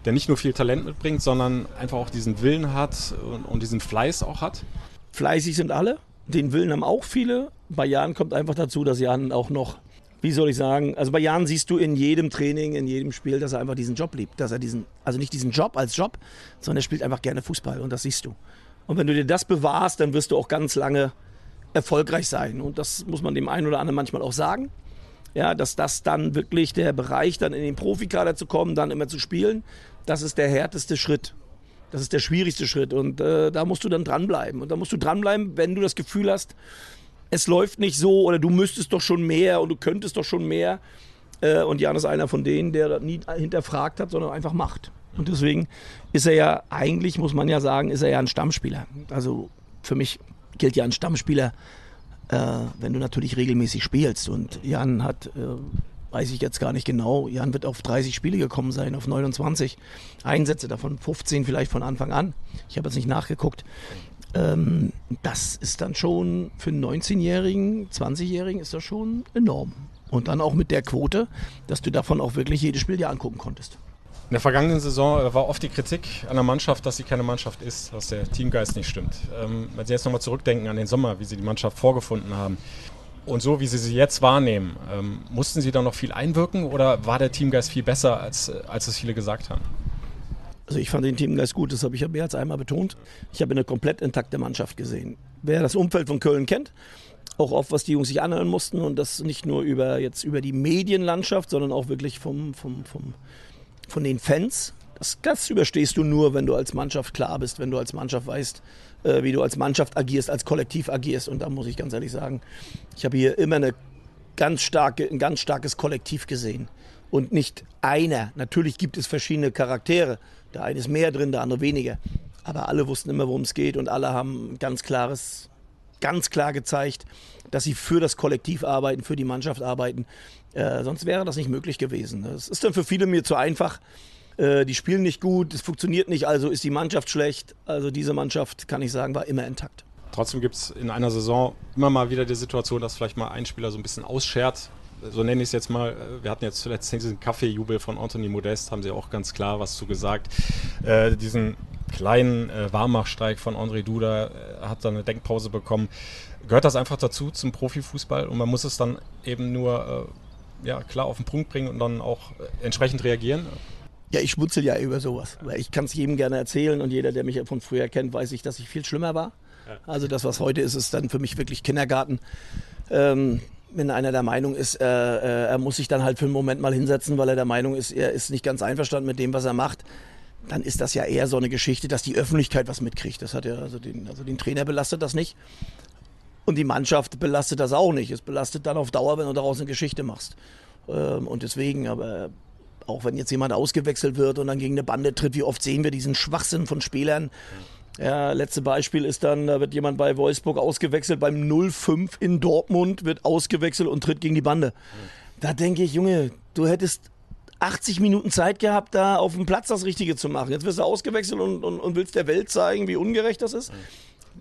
Der nicht nur viel Talent mitbringt, sondern einfach auch diesen Willen hat und, und diesen Fleiß auch hat? Fleißig sind alle. Den Willen haben auch viele. Bei Jan kommt einfach dazu, dass Jan auch noch, wie soll ich sagen, also bei Jan siehst du in jedem Training, in jedem Spiel, dass er einfach diesen Job liebt. Dass er diesen, also nicht diesen Job als Job, sondern er spielt einfach gerne Fußball und das siehst du. Und wenn du dir das bewahrst, dann wirst du auch ganz lange erfolgreich sein. Und das muss man dem einen oder anderen manchmal auch sagen ja, dass das dann wirklich der Bereich, dann in den Profikader zu kommen, dann immer zu spielen, das ist der härteste Schritt. Das ist der schwierigste Schritt und äh, da musst du dann dranbleiben. Und da musst du dranbleiben, wenn du das Gefühl hast, es läuft nicht so oder du müsstest doch schon mehr und du könntest doch schon mehr. Äh, und Jan ist einer von denen, der nie hinterfragt hat, sondern einfach macht. Und deswegen ist er ja eigentlich, muss man ja sagen, ist er ja ein Stammspieler. Also für mich gilt ja ein Stammspieler, äh, wenn du natürlich regelmäßig spielst. Und Jan hat äh, weiß ich jetzt gar nicht genau. Jan wird auf 30 Spiele gekommen sein, auf 29 Einsätze, davon 15 vielleicht von Anfang an. Ich habe jetzt nicht nachgeguckt. Ähm, das ist dann schon für einen 19-Jährigen, 20-Jährigen ist das schon enorm. Und dann auch mit der Quote, dass du davon auch wirklich jedes Spiel dir angucken konntest. In der vergangenen Saison äh, war oft die Kritik an der Mannschaft, dass sie keine Mannschaft ist, dass der Teamgeist nicht stimmt. Ähm, wenn Sie jetzt nochmal zurückdenken an den Sommer, wie Sie die Mannschaft vorgefunden haben, und so, wie Sie sie jetzt wahrnehmen, ähm, mussten Sie da noch viel einwirken oder war der Teamgeist viel besser, als, als es viele gesagt haben? Also ich fand den Teamgeist gut, das habe ich ja mehr als einmal betont. Ich habe eine komplett intakte Mannschaft gesehen. Wer das Umfeld von Köln kennt, auch oft, was die Jungs sich anhören mussten und das nicht nur über, jetzt über die Medienlandschaft, sondern auch wirklich vom, vom, vom, von den Fans. Das, das überstehst du nur, wenn du als Mannschaft klar bist, wenn du als Mannschaft weißt, äh, wie du als Mannschaft agierst, als Kollektiv agierst. Und da muss ich ganz ehrlich sagen, ich habe hier immer eine ganz starke, ein ganz starkes Kollektiv gesehen. Und nicht einer. Natürlich gibt es verschiedene Charaktere. Der eine ist mehr drin, der andere weniger. Aber alle wussten immer, worum es geht und alle haben ganz klares, ganz klar gezeigt, dass sie für das Kollektiv arbeiten, für die Mannschaft arbeiten. Äh, sonst wäre das nicht möglich gewesen. Das ist dann für viele mir zu einfach. Äh, die spielen nicht gut, es funktioniert nicht, also ist die Mannschaft schlecht. Also diese Mannschaft, kann ich sagen, war immer intakt. Trotzdem gibt es in einer Saison immer mal wieder die Situation, dass vielleicht mal ein Spieler so ein bisschen ausschert. so nenne ich es jetzt mal, äh, wir hatten jetzt zuletzt diesen Kaffeejubel von Anthony Modest, haben sie auch ganz klar was zu gesagt. Äh, diesen kleinen äh, Warmachstreik von André Duda äh, hat dann eine Denkpause bekommen. Gehört das einfach dazu zum Profifußball und man muss es dann eben nur ja, klar auf den Punkt bringen und dann auch entsprechend reagieren? Ja, ich schmunzel ja über sowas, weil ich kann es jedem gerne erzählen und jeder, der mich von früher kennt, weiß ich, dass ich viel schlimmer war. Also das, was heute ist, ist dann für mich wirklich Kindergarten. Ähm, wenn einer der Meinung ist, äh, äh, er muss sich dann halt für einen Moment mal hinsetzen, weil er der Meinung ist, er ist nicht ganz einverstanden mit dem, was er macht, dann ist das ja eher so eine Geschichte, dass die Öffentlichkeit was mitkriegt. Das hat ja, also den, also den Trainer belastet das nicht. Und die Mannschaft belastet das auch nicht. Es belastet dann auf Dauer, wenn du daraus eine Geschichte machst. Ähm, und deswegen, aber auch wenn jetzt jemand ausgewechselt wird und dann gegen eine Bande tritt, wie oft sehen wir diesen Schwachsinn von Spielern? Ja, letzte Beispiel ist dann, da wird jemand bei Wolfsburg ausgewechselt, beim 0-5 in Dortmund wird ausgewechselt und tritt gegen die Bande. Da denke ich, Junge, du hättest 80 Minuten Zeit gehabt, da auf dem Platz das Richtige zu machen. Jetzt wirst du ausgewechselt und, und, und willst der Welt zeigen, wie ungerecht das ist.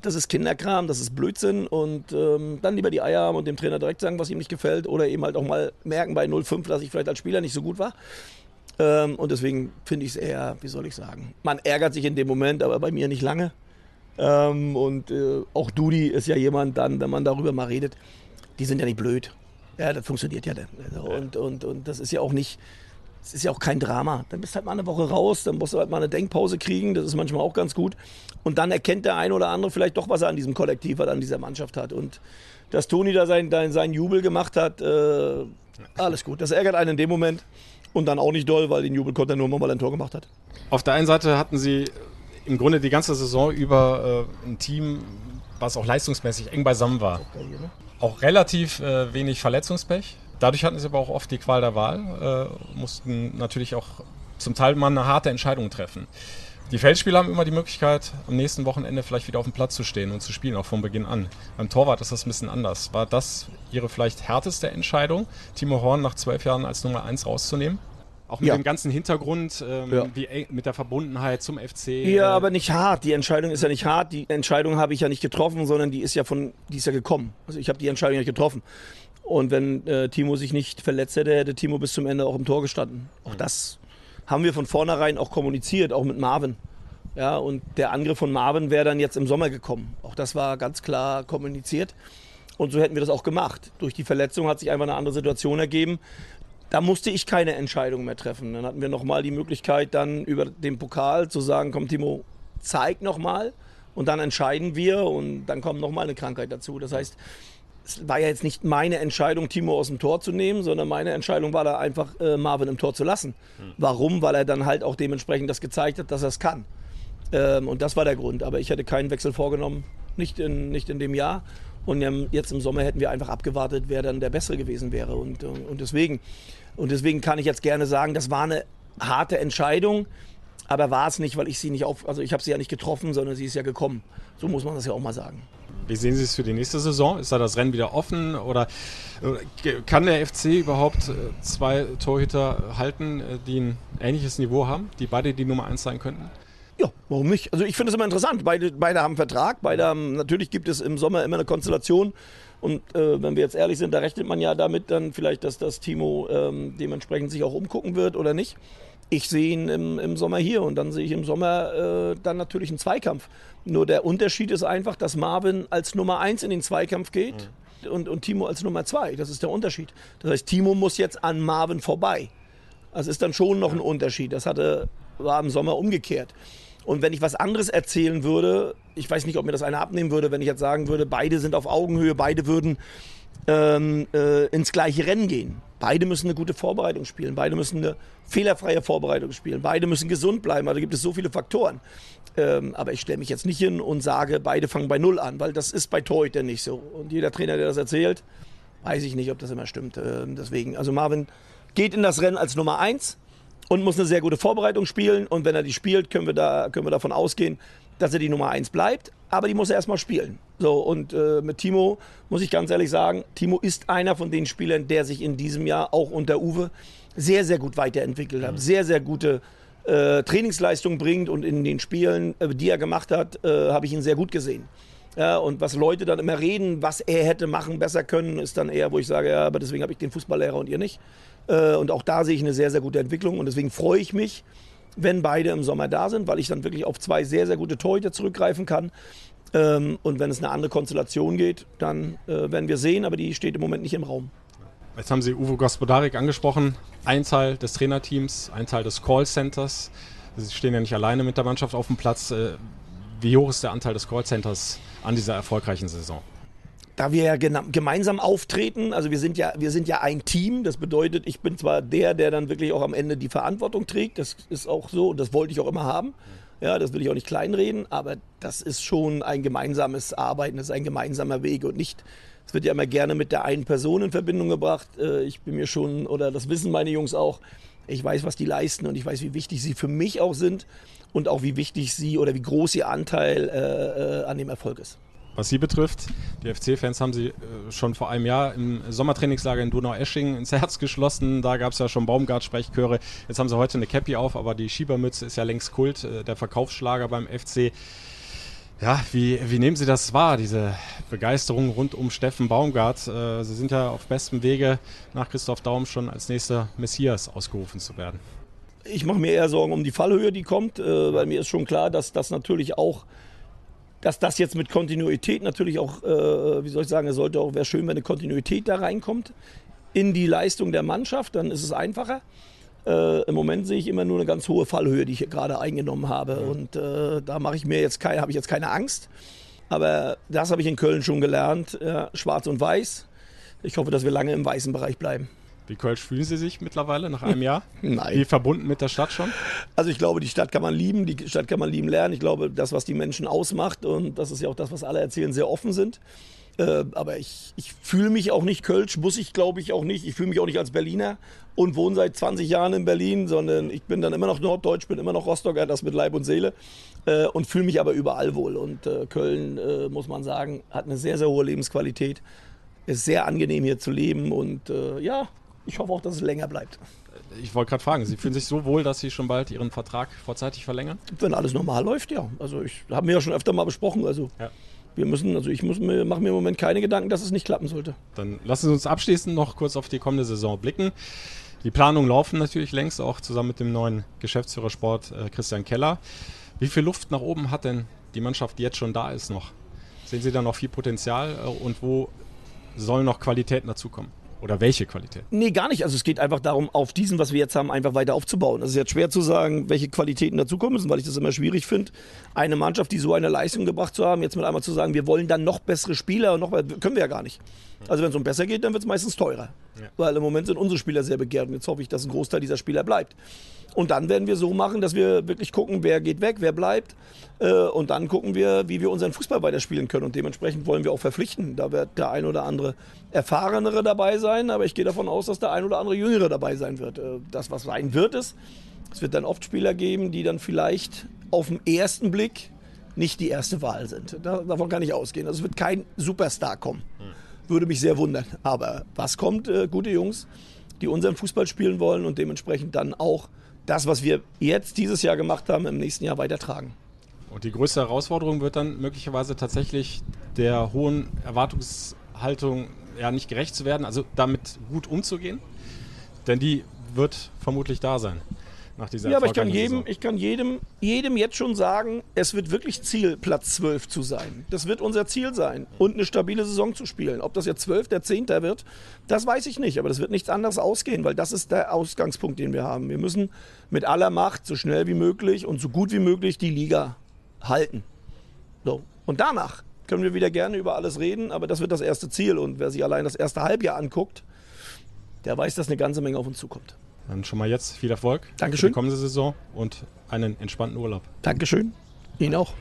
Das ist Kinderkram, das ist Blödsinn und ähm, dann lieber die Eier haben und dem Trainer direkt sagen, was ihm nicht gefällt oder eben halt auch mal merken bei 0-5, dass ich vielleicht als Spieler nicht so gut war. Ähm, und deswegen finde ich es eher, wie soll ich sagen, man ärgert sich in dem Moment, aber bei mir nicht lange. Ähm, und äh, auch Dudi ist ja jemand dann, wenn man darüber mal redet, die sind ja nicht blöd. Ja, das funktioniert ja dann. Also, und, und, und das ist ja auch nicht, es ist ja auch kein Drama. Dann bist du halt mal eine Woche raus, dann musst du halt mal eine Denkpause kriegen, das ist manchmal auch ganz gut. Und dann erkennt der eine oder andere vielleicht doch, was er an diesem Kollektiv hat, an dieser Mannschaft hat. Und dass Toni da seinen sein Jubel gemacht hat, äh, alles gut. Das ärgert einen in dem Moment. Und dann auch nicht doll, weil den Jubel konnte er nur mal, weil er ein Tor gemacht hat. Auf der einen Seite hatten sie im Grunde die ganze Saison über äh, ein Team, was auch leistungsmäßig eng beisammen war. Auch relativ äh, wenig Verletzungspech. Dadurch hatten sie aber auch oft die Qual der Wahl, äh, mussten natürlich auch zum Teil mal eine harte Entscheidung treffen. Die Feldspieler haben immer die Möglichkeit, am nächsten Wochenende vielleicht wieder auf dem Platz zu stehen und zu spielen, auch von Beginn an. Beim Torwart ist das ein bisschen anders. War das Ihre vielleicht härteste Entscheidung, Timo Horn nach zwölf Jahren als Nummer eins rauszunehmen? Auch mit Ja. dem ganzen Hintergrund, ähm, Ja. wie mit der Verbundenheit zum FC. Ja, äh, aber nicht hart. Die Entscheidung ist ja nicht hart. Die Entscheidung habe ich ja nicht getroffen, sondern die ist ja von, die ist ja gekommen. Also ich habe die Entscheidung ja nicht getroffen. Und wenn äh, Timo sich nicht verletzt hätte, hätte Timo bis zum Ende auch im Tor gestanden. Auch das haben wir von vornherein auch kommuniziert, auch mit Marvin. Ja, und der Angriff von Marvin wäre dann jetzt im Sommer gekommen. Auch das war ganz klar kommuniziert. Und so hätten wir das auch gemacht. Durch die Verletzung hat sich einfach eine andere Situation ergeben. Da musste ich keine Entscheidung mehr treffen. Dann hatten wir nochmal die Möglichkeit, dann über den Pokal zu sagen, komm Timo, zeig nochmal. Und dann entscheiden wir und dann kommt nochmal eine Krankheit dazu. Das heißt, es war ja jetzt nicht meine Entscheidung, Timo aus dem Tor zu nehmen, sondern meine Entscheidung war da einfach, äh, Marvin im Tor zu lassen. Warum? Weil er dann halt auch dementsprechend das gezeigt hat, dass er es kann. Ähm, und das war der Grund. Aber ich hätte keinen Wechsel vorgenommen, nicht in, nicht in dem Jahr. Und jetzt im Sommer hätten wir einfach abgewartet, wer dann der Bessere gewesen wäre. Und, äh, und, deswegen, und deswegen kann ich jetzt gerne sagen, das war eine harte Entscheidung. Aber war es nicht, weil ich sie nicht auf, also ich habe sie ja nicht getroffen, sondern sie ist ja gekommen. So muss man das ja auch mal sagen. Wie sehen Sie es für die nächste Saison? Ist da das Rennen wieder offen oder äh, kann der FC überhaupt äh, zwei Torhüter halten, äh, die ein ähnliches Niveau haben, die beide die Nummer eins sein könnten? Ja, warum nicht? Also ich finde es immer interessant. Beide, beide haben Vertrag, beide haben, natürlich gibt es im Sommer immer eine Konstellation. Und äh, wenn wir jetzt ehrlich sind, da rechnet man ja damit dann vielleicht, dass das Timo ähm, dementsprechend sich auch umgucken wird oder nicht. Ich sehe ihn im, im Sommer hier und dann sehe ich im Sommer äh, dann natürlich einen Zweikampf. Nur der Unterschied ist einfach, dass Marvin als Nummer eins in den Zweikampf geht und, und Timo als Nummer zwei. Das ist der Unterschied. Das heißt, Timo muss jetzt an Marvin vorbei. Das ist dann schon noch ein Unterschied. Das hatte, war im Sommer umgekehrt. Und wenn ich was anderes erzählen würde, ich weiß nicht, ob mir das einer abnehmen würde, wenn ich jetzt sagen würde, beide sind auf Augenhöhe, beide würden ähm, äh, ins gleiche Rennen gehen. Beide müssen eine gute Vorbereitung spielen, beide müssen eine fehlerfreie Vorbereitung spielen, beide müssen gesund bleiben. Also gibt es so viele Faktoren. Ähm, aber ich stelle mich jetzt nicht hin und sage, beide fangen bei Null an, weil das ist bei Torhütern nicht so. Und jeder Trainer, der das erzählt, weiß ich nicht, ob das immer stimmt. Ähm, deswegen, also Marvin geht in das Rennen als Nummer eins und muss eine sehr gute Vorbereitung spielen. Und wenn er die spielt, können wir, da, können wir davon ausgehen, dass er die Nummer eins bleibt. Aber die muss er erstmal spielen. So, und äh, mit Timo muss ich ganz ehrlich sagen, Timo ist einer von den Spielern, der sich in diesem Jahr auch unter Uwe sehr, sehr gut weiterentwickelt hat. Sehr, sehr gute äh, Trainingsleistung bringt und in den Spielen, äh, die er gemacht hat, äh, habe ich ihn sehr gut gesehen. Ja, und was Leute dann immer reden, was er hätte machen, besser können, ist dann eher, wo ich sage, ja, aber deswegen habe ich den Fußballlehrer und ihr nicht. Äh, und auch da sehe ich eine sehr, sehr gute Entwicklung. Und deswegen freue ich mich, wenn beide im Sommer da sind, weil ich dann wirklich auf zwei sehr, sehr gute Torhüter zurückgreifen kann. Ähm, und wenn es eine andere Konstellation geht, dann äh, werden wir sehen, aber die steht im Moment nicht im Raum. Jetzt haben Sie Uwe Gospodarik angesprochen. Ein Teil des Trainerteams, ein Teil des Callcenters. Sie stehen ja nicht alleine mit der Mannschaft auf dem Platz. Äh, wie hoch ist der Anteil des Callcenters an dieser erfolgreichen Saison? Da wir ja gemeinsam auftreten, also wir sind ja, wir sind ja ein Team, das bedeutet, ich bin zwar der, der dann wirklich auch am Ende die Verantwortung trägt, das ist auch so und das wollte ich auch immer haben. Ja, das will ich auch nicht kleinreden, aber das ist schon ein gemeinsames Arbeiten, das ist ein gemeinsamer Weg und nicht, es wird ja immer gerne mit der einen Person in Verbindung gebracht. Äh, ich bin mir schon, oder das wissen meine Jungs auch, ich weiß, was die leisten und ich weiß, wie wichtig sie für mich auch sind und auch wie wichtig sie oder wie groß ihr Anteil äh, äh, an dem Erfolg ist. Was Sie betrifft, die FC-Fans haben Sie äh, schon vor einem Jahr im Sommertrainingslager in Donau-Esching ins Herz geschlossen. Da gab es ja schon Baumgart-Sprechchöre. Jetzt haben Sie heute eine Cappy auf, aber die Schiebermütze ist ja längst Kult, äh, der Verkaufsschlager beim FC. Ja, wie, wie nehmen Sie das wahr, diese Begeisterung rund um Steffen Baumgart? Äh, Sie sind ja auf bestem Wege, nach Christoph Daum schon als nächster Messias ausgerufen zu werden. Ich mache mir eher Sorgen um die Fallhöhe, die kommt, äh, weil mir ist schon klar, dass das natürlich auch, dass das jetzt mit Kontinuität natürlich auch, äh, wie soll ich sagen, es sollte auch, wäre schön, wenn eine Kontinuität da reinkommt in die Leistung der Mannschaft, dann ist es einfacher. Äh, Im Moment sehe ich immer nur eine ganz hohe Fallhöhe, die ich gerade eingenommen habe. Mhm. Und äh, da mache ich mir jetzt keine, habe ich jetzt keine Angst. Aber das habe ich in Köln schon gelernt. Ja, schwarz und weiß. Ich hoffe, dass wir lange im weißen Bereich bleiben. Wie Kölsch fühlen Sie sich mittlerweile nach einem Jahr? Nein. Wie verbunden mit der Stadt schon? Also ich glaube, die Stadt kann man lieben, die Stadt kann man lieben lernen. Ich glaube, das, was die Menschen ausmacht, und das ist ja auch das, was alle erzählen, sehr offen sind. Äh, aber ich, ich fühle mich auch nicht Kölsch, muss ich glaube ich auch nicht. Ich fühle mich auch nicht als Berliner und wohne seit 20 Jahren in Berlin, sondern ich bin dann immer noch Norddeutsch, bin immer noch Rostocker, das mit Leib und Seele äh, und fühle mich aber überall wohl. Und äh, Köln, äh, muss man sagen, hat eine sehr, sehr hohe Lebensqualität. Ist sehr angenehm hier zu leben und äh, ja, ich hoffe auch, dass es länger bleibt. Ich wollte gerade fragen, Sie fühlen sich so wohl, dass Sie schon bald Ihren Vertrag vorzeitig verlängern? Wenn alles normal läuft, ja. Also ich habe mir ja schon öfter mal besprochen. Also ja wir müssen, also ich muss mir, mache mir im Moment keine Gedanken, dass es nicht klappen sollte. Dann lassen Sie uns abschließend noch kurz auf die kommende Saison blicken. Die Planungen laufen natürlich längst, auch zusammen mit dem neuen Geschäftsführer Sport äh, Christian Keller. Wie viel Luft nach oben hat denn die Mannschaft, die jetzt schon da ist, noch? Sehen Sie da noch viel Potenzial äh, und wo sollen noch Qualitäten dazukommen? Oder welche Qualität? Nee, gar nicht. Also es geht einfach darum, auf diesen, was wir jetzt haben, einfach weiter aufzubauen. Es ist jetzt schwer zu sagen, welche Qualitäten dazukommen müssen, weil ich das immer schwierig finde, eine Mannschaft, die so eine Leistung gebracht zu haben, jetzt mit einmal zu sagen, wir wollen dann noch bessere Spieler und noch können wir ja gar nicht. Also wenn es um besser geht, dann wird es meistens teurer. Ja. Weil im Moment sind unsere Spieler sehr begehrt und jetzt hoffe ich, dass ein Großteil dieser Spieler bleibt. Und dann werden wir so machen, dass wir wirklich gucken, wer geht weg, wer bleibt. Äh, und dann gucken wir, wie wir unseren Fußball weiterspielen können. Und dementsprechend wollen wir auch verpflichten. Da wird der ein oder andere Erfahrenere dabei sein, aber ich gehe davon aus, dass der ein oder andere Jüngere dabei sein wird. Äh, das, was sein wird, ist, es wird dann oft Spieler geben, die dann vielleicht auf den ersten Blick nicht die erste Wahl sind. davon kann ich ausgehen. Also es wird kein Superstar kommen. Würde mich sehr wundern. Aber was kommt? Äh, gute Jungs, die unseren Fußball spielen wollen und dementsprechend dann auch das, was wir jetzt dieses Jahr gemacht haben, im nächsten Jahr weitertragen. Und die größte Herausforderung wird dann möglicherweise tatsächlich der hohen Erwartungshaltung ja nicht gerecht zu werden, also damit gut umzugehen, denn die wird vermutlich da sein nach dieser Ja, aber ich kann, jedem, ich kann jedem, jedem jetzt schon sagen, es wird wirklich Ziel, Platz 12 zu sein. Das wird unser Ziel sein und eine stabile Saison zu spielen. Ob das jetzt 12, der 10. wird, das weiß ich nicht, aber das wird nichts anderes ausgehen, weil das ist der Ausgangspunkt, den wir haben. Wir müssen mit aller Macht so schnell wie möglich und so gut wie möglich die Liga halten. So. Und danach können wir wieder gerne über alles reden, aber das wird das erste Ziel und wer sich allein das erste Halbjahr anguckt, der weiß, dass eine ganze Menge auf uns zukommt. Dann schon mal jetzt viel Erfolg Dankeschön. für die kommende Saison und einen entspannten Urlaub. Dankeschön. Ihnen auch.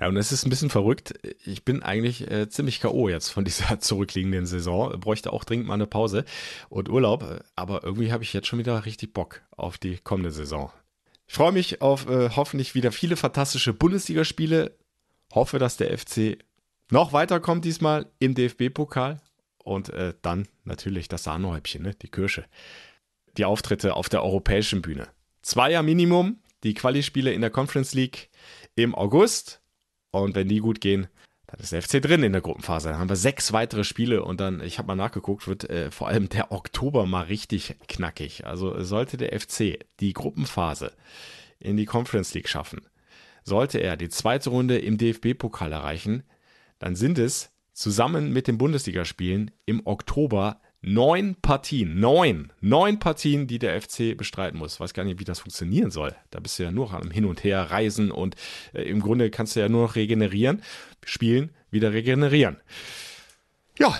Ja, und es ist ein bisschen verrückt. Ich bin eigentlich äh, ziemlich K.O. jetzt von dieser zurückliegenden Saison. Bräuchte auch dringend mal eine Pause und Urlaub. Aber irgendwie habe ich jetzt schon wieder richtig Bock auf die kommende Saison. Ich freue mich auf äh, hoffentlich wieder viele fantastische Bundesligaspiele. Hoffe, dass der FC noch weiterkommt diesmal im DFB-Pokal. Und äh, dann natürlich das Sahnehäubchen, ne? die Kirsche. Die Auftritte auf der europäischen Bühne. Zweier Minimum, die Quali-Spiele in der Conference League im August. Und wenn die gut gehen, dann ist der FC drin in der Gruppenphase. Dann haben wir sechs weitere Spiele und dann, ich habe mal nachgeguckt, wird äh, vor allem der Oktober mal richtig knackig. Also sollte der FC die Gruppenphase in die Conference League schaffen, sollte er die zweite Runde im DFB-Pokal erreichen, dann sind es zusammen mit den Bundesligaspielen im Oktober neun Partien, neun, neun Partien, die der FC bestreiten muss. Ich weiß gar nicht, wie das funktionieren soll. Da bist du ja nur am Hin und Her reisen und äh, im Grunde kannst du ja nur noch regenerieren, spielen, wieder regenerieren. Ja,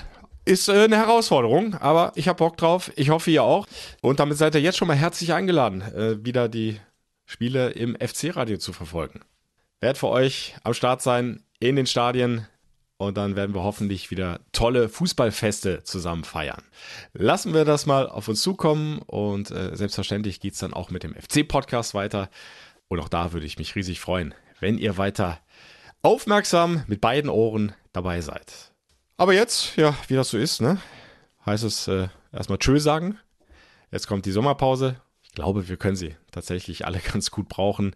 ist äh, eine Herausforderung, aber ich habe Bock drauf. Ich hoffe, ihr auch. Und damit seid ihr jetzt schon mal herzlich eingeladen, äh, wieder die Spiele im FC-Radio zu verfolgen. Werd für euch am Start sein in den Stadien, und dann werden wir hoffentlich wieder tolle Fußballfeste zusammen feiern. Lassen wir das mal auf uns zukommen und äh, selbstverständlich geht es dann auch mit dem FC-Podcast weiter. Und auch da würde ich mich riesig freuen, wenn ihr weiter aufmerksam mit beiden Ohren dabei seid. Aber jetzt, ja, wie das so ist, ne, heißt es äh, erstmal Tschö sagen. Jetzt kommt die Sommerpause. Ich glaube, wir können sie tatsächlich alle ganz gut brauchen.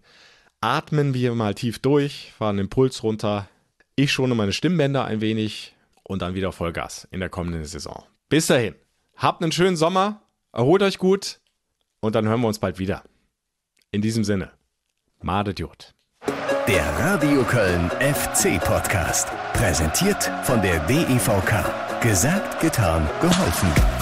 Atmen wir mal tief durch, fahren den Puls runter, ich schone meine Stimmbänder ein wenig und dann wieder Vollgas in der kommenden Saison. Bis dahin, habt einen schönen Sommer, erholt euch gut und dann hören wir uns bald wieder. In diesem Sinne, Madet Jod. Der Radio Köln FC Podcast. Präsentiert von der DEVK. Gesagt, getan, geholfen.